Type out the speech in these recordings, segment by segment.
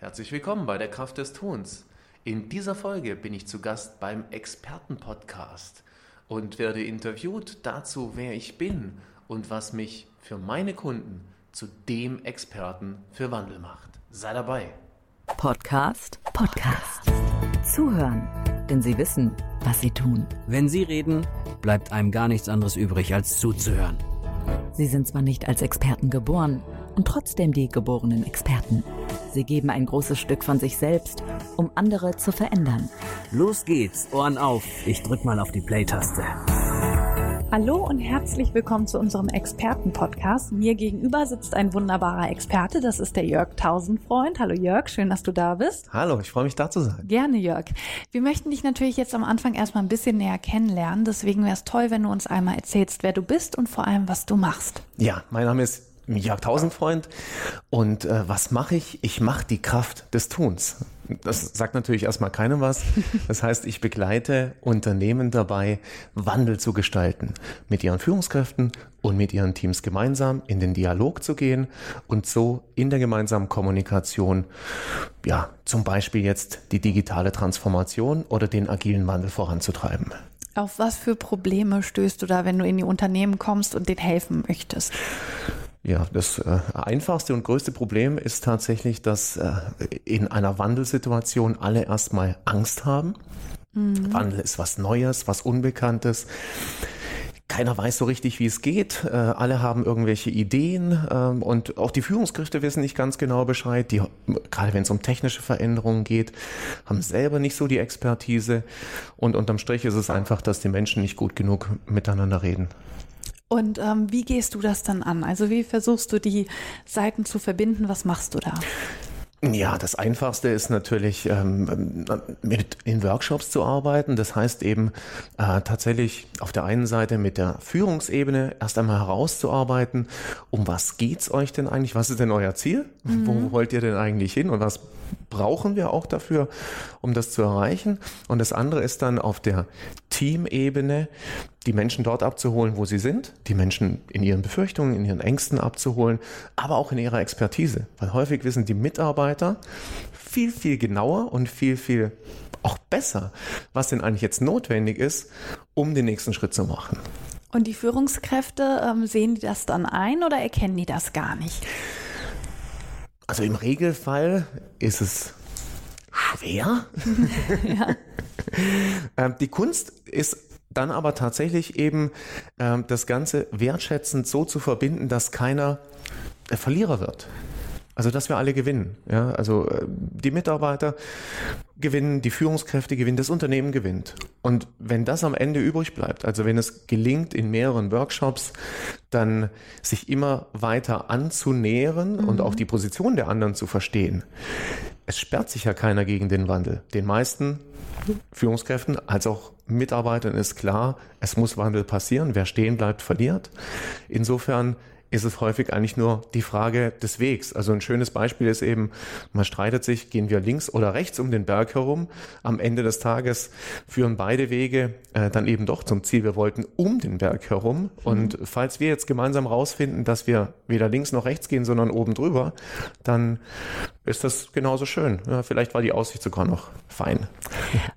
Herzlich willkommen bei der Kraft des Tuns. In dieser Folge bin ich zu Gast beim Expertenpodcast und werde interviewt dazu, wer ich bin und was mich für meine Kunden zu dem Experten für Wandel macht. Sei dabei. Podcast, Podcast. Zuhören, denn sie wissen, was sie tun. Wenn sie reden, bleibt einem gar nichts anderes übrig, als zuzuhören. Sie sind zwar nicht als Experten geboren und trotzdem die geborenen Experten. Sie geben ein großes Stück von sich selbst, um andere zu verändern. Los geht's, Ohren auf. Ich drück mal auf die Play-Taste. Hallo und herzlich willkommen zu unserem Experten-Podcast. Mir gegenüber sitzt ein wunderbarer Experte, das ist der Jörg Tausendfreund. Hallo Jörg, schön, dass du da bist. Hallo, ich freue mich da zu sein. Gerne, Jörg. Wir möchten dich natürlich jetzt am Anfang erstmal ein bisschen näher kennenlernen. Deswegen wäre es toll, wenn du uns einmal erzählst, wer du bist und vor allem, was du machst. Ja, mein Name ist Jörg Tausendfreund. Und äh, was mache ich? Ich mache die Kraft des Tuns. Das sagt natürlich erstmal keinem was. Das heißt, ich begleite Unternehmen dabei, Wandel zu gestalten. Mit ihren Führungskräften und mit ihren Teams gemeinsam in den Dialog zu gehen und so in der gemeinsamen Kommunikation, ja, zum Beispiel jetzt die digitale Transformation oder den agilen Wandel voranzutreiben. Auf was für Probleme stößt du da, wenn du in die Unternehmen kommst und denen helfen möchtest? Ja, das äh, einfachste und größte Problem ist tatsächlich, dass äh, in einer Wandelsituation alle erstmal Angst haben. Mhm. Wandel ist was Neues, was Unbekanntes. Keiner weiß so richtig, wie es geht. Äh, alle haben irgendwelche Ideen ähm, und auch die Führungskräfte wissen nicht ganz genau Bescheid. Die, gerade wenn es um technische Veränderungen geht, haben selber nicht so die Expertise. Und unterm Strich ist es einfach, dass die Menschen nicht gut genug miteinander reden. Und ähm, wie gehst du das dann an? Also wie versuchst du die Seiten zu verbinden? Was machst du da? Ja, das Einfachste ist natürlich, ähm, mit in Workshops zu arbeiten. Das heißt eben äh, tatsächlich auf der einen Seite mit der Führungsebene erst einmal herauszuarbeiten, um was geht's euch denn eigentlich? Was ist denn euer Ziel? Mhm. Wo wollt ihr denn eigentlich hin? Und was brauchen wir auch dafür, um das zu erreichen? Und das andere ist dann auf der Teamebene die Menschen dort abzuholen, wo sie sind, die Menschen in ihren Befürchtungen, in ihren Ängsten abzuholen, aber auch in ihrer Expertise. Weil häufig wissen die Mitarbeiter viel, viel genauer und viel, viel auch besser, was denn eigentlich jetzt notwendig ist, um den nächsten Schritt zu machen. Und die Führungskräfte, ähm, sehen die das dann ein oder erkennen die das gar nicht? Also im Regelfall ist es schwer. ja. Ähm, die Kunst ist dann aber tatsächlich eben äh, das Ganze wertschätzend so zu verbinden, dass keiner der Verlierer wird. Also, dass wir alle gewinnen. Ja, also äh, die Mitarbeiter gewinnen, die Führungskräfte gewinnen, das Unternehmen gewinnt. Und wenn das am Ende übrig bleibt, also wenn es gelingt, in mehreren Workshops dann sich immer weiter anzunähern mhm. und auch die Position der anderen zu verstehen, es sperrt sich ja keiner gegen den Wandel. Den meisten Führungskräften als auch Mitarbeitern ist klar, es muss Wandel passieren. Wer stehen bleibt, verliert. Insofern ist es häufig eigentlich nur die Frage des Wegs. Also ein schönes Beispiel ist eben, man streitet sich, gehen wir links oder rechts um den Berg herum. Am Ende des Tages führen beide Wege äh, dann eben doch zum Ziel. Wir wollten um den Berg herum. Mhm. Und falls wir jetzt gemeinsam rausfinden, dass wir weder links noch rechts gehen, sondern oben drüber, dann ist das genauso schön. Ja, vielleicht war die Aussicht sogar noch fein.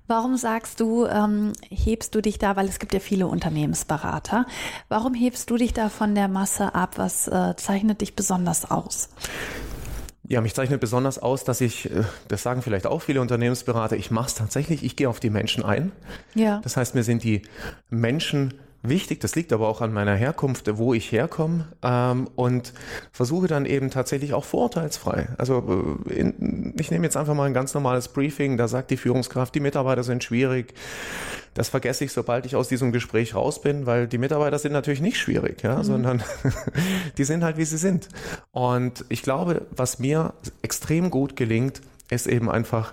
Warum sagst du, ähm, hebst du dich da, weil es gibt ja viele Unternehmensberater, warum hebst du dich da von der Masse ab? Was äh, zeichnet dich besonders aus? Ja, mich zeichnet besonders aus, dass ich, äh, das sagen vielleicht auch viele Unternehmensberater, ich mache es tatsächlich, ich gehe auf die Menschen ein. Ja. Das heißt, mir sind die Menschen wichtig. Das liegt aber auch an meiner Herkunft, wo ich herkomme ähm, und versuche dann eben tatsächlich auch vorurteilsfrei. Also äh, in, ich nehme jetzt einfach mal ein ganz normales Briefing, da sagt die Führungskraft, die Mitarbeiter sind schwierig. Das vergesse ich, sobald ich aus diesem Gespräch raus bin, weil die Mitarbeiter sind natürlich nicht schwierig, ja, mhm. sondern die sind halt, wie sie sind. Und ich glaube, was mir extrem gut gelingt, ist eben einfach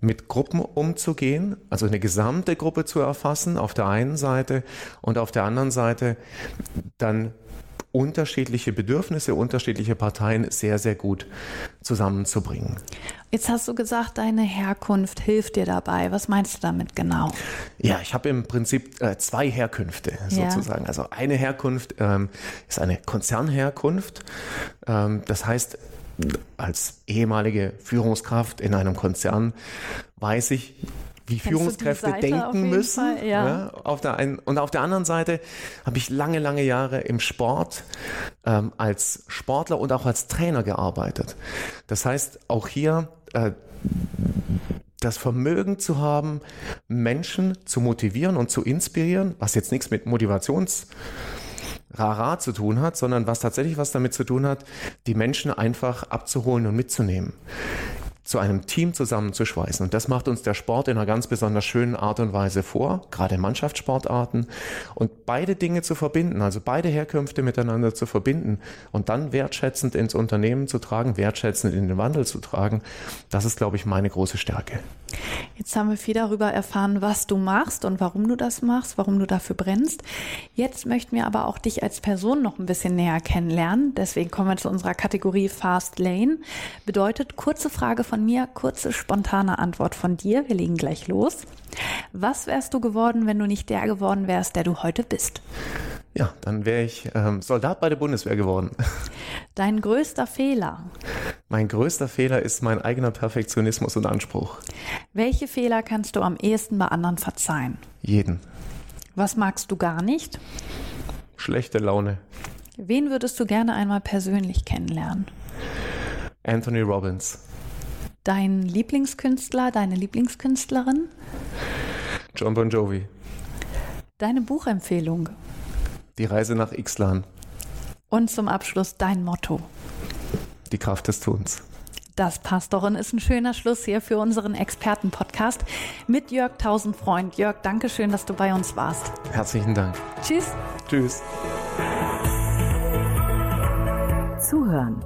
mit Gruppen umzugehen, also eine gesamte Gruppe zu erfassen auf der einen Seite und auf der anderen Seite dann unterschiedliche Bedürfnisse, unterschiedliche Parteien sehr, sehr gut zusammenzubringen. Jetzt hast du gesagt, deine Herkunft hilft dir dabei. Was meinst du damit genau? Ja, ich habe im Prinzip äh, zwei Herkünfte sozusagen. Ja. Also eine Herkunft ähm, ist eine Konzernherkunft. Ähm, das heißt, als ehemalige Führungskraft in einem Konzern weiß ich, wie Führungskräfte denken müssen. Fall, ja. Ja, auf der einen, und auf der anderen Seite habe ich lange, lange Jahre im Sport ähm, als Sportler und auch als Trainer gearbeitet. Das heißt, auch hier äh, das Vermögen zu haben, Menschen zu motivieren und zu inspirieren, was jetzt nichts mit Motivations Rara zu tun hat, sondern was tatsächlich was damit zu tun hat, die Menschen einfach abzuholen und mitzunehmen zu einem Team zusammenzuschweißen. Und das macht uns der Sport in einer ganz besonders schönen Art und Weise vor, gerade Mannschaftssportarten. Und beide Dinge zu verbinden, also beide Herkünfte miteinander zu verbinden und dann wertschätzend ins Unternehmen zu tragen, wertschätzend in den Wandel zu tragen, das ist, glaube ich, meine große Stärke. Jetzt haben wir viel darüber erfahren, was du machst und warum du das machst, warum du dafür brennst. Jetzt möchten wir aber auch dich als Person noch ein bisschen näher kennenlernen. Deswegen kommen wir zu unserer Kategorie Fast Lane. Bedeutet kurze Frage von von mir, kurze, spontane Antwort von dir. Wir legen gleich los. Was wärst du geworden, wenn du nicht der geworden wärst, der du heute bist? Ja, dann wäre ich ähm, Soldat bei der Bundeswehr geworden. Dein größter Fehler? Mein größter Fehler ist mein eigener Perfektionismus und Anspruch. Welche Fehler kannst du am ehesten bei anderen verzeihen? Jeden. Was magst du gar nicht? Schlechte Laune. Wen würdest du gerne einmal persönlich kennenlernen? Anthony Robbins. Dein Lieblingskünstler, deine Lieblingskünstlerin? John Bon Jovi. Deine Buchempfehlung? Die Reise nach Ixlan. Und zum Abschluss dein Motto? Die Kraft des Tuns. Das passt doch und ist ein schöner Schluss hier für unseren Expertenpodcast mit Jörg Tausendfreund. Jörg, danke schön, dass du bei uns warst. Herzlichen Dank. Tschüss. Tschüss. Zuhören,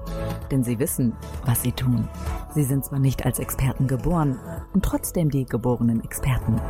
denn sie wissen, was sie tun. Sie sind zwar nicht als Experten geboren und trotzdem die geborenen Experten.